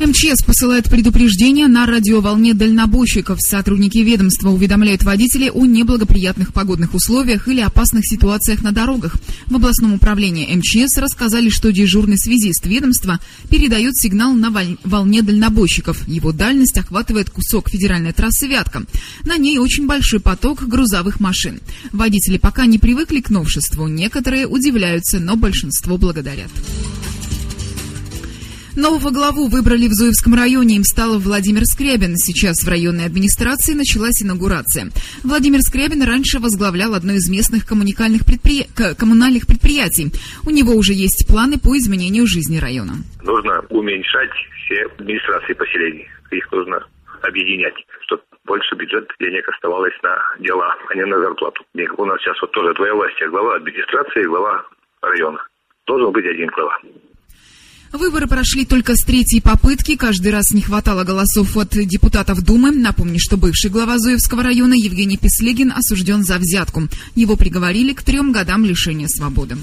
МЧС посылает предупреждение на радиоволне дальнобойщиков. Сотрудники ведомства уведомляют водителей о неблагоприятных погодных условиях или опасных ситуациях на дорогах. В областном управлении МЧС рассказали, что дежурный связист ведомства передает сигнал на волне дальнобойщиков. Его дальность охватывает кусок федеральной трассы Вятка. На ней очень большой поток грузовых машин. Водители пока не привыкли к новшеству. Некоторые удивляются, но большинство благодарят. Нового главу выбрали в Зуевском районе. Им стал Владимир Скрябин. Сейчас в районной администрации началась инаугурация. Владимир Скрябин раньше возглавлял одно из местных коммуникальных предпри... коммунальных предприятий. У него уже есть планы по изменению жизни района. Нужно уменьшать все администрации поселений. Их нужно объединять, чтобы больше бюджет денег оставалось на дела, а не на зарплату. У нас сейчас вот тоже двое власти, глава администрации и глава района. Должен быть один глава. Выборы прошли только с третьей попытки. Каждый раз не хватало голосов от депутатов Думы. Напомню, что бывший глава Зуевского района Евгений Песлегин осужден за взятку. Его приговорили к трем годам лишения свободы.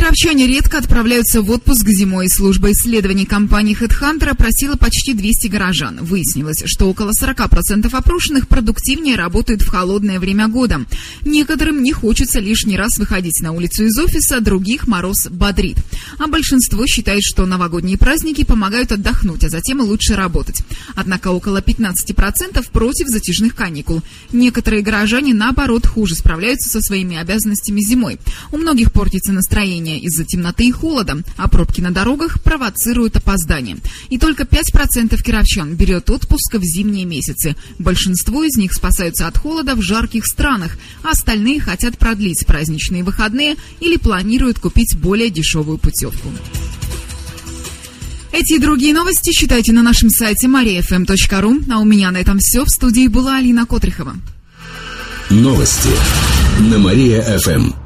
Кировчане редко отправляются в отпуск зимой. Служба исследований компании HeadHunter опросила почти 200 горожан. Выяснилось, что около 40% опрошенных продуктивнее работают в холодное время года. Некоторым не хочется лишний раз выходить на улицу из офиса, других мороз бодрит. А большинство считает, что новогодние праздники помогают отдохнуть, а затем лучше работать. Однако около 15% против затяжных каникул. Некоторые горожане, наоборот, хуже справляются со своими обязанностями зимой. У многих портится настроение движения из-за темноты и холода, а пробки на дорогах провоцируют опоздание. И только 5% кировчан берет отпуск в зимние месяцы. Большинство из них спасаются от холода в жарких странах, а остальные хотят продлить праздничные выходные или планируют купить более дешевую путевку. Эти и другие новости читайте на нашем сайте mariafm.ru. А у меня на этом все. В студии была Алина Котрихова. Новости на Мария-ФМ.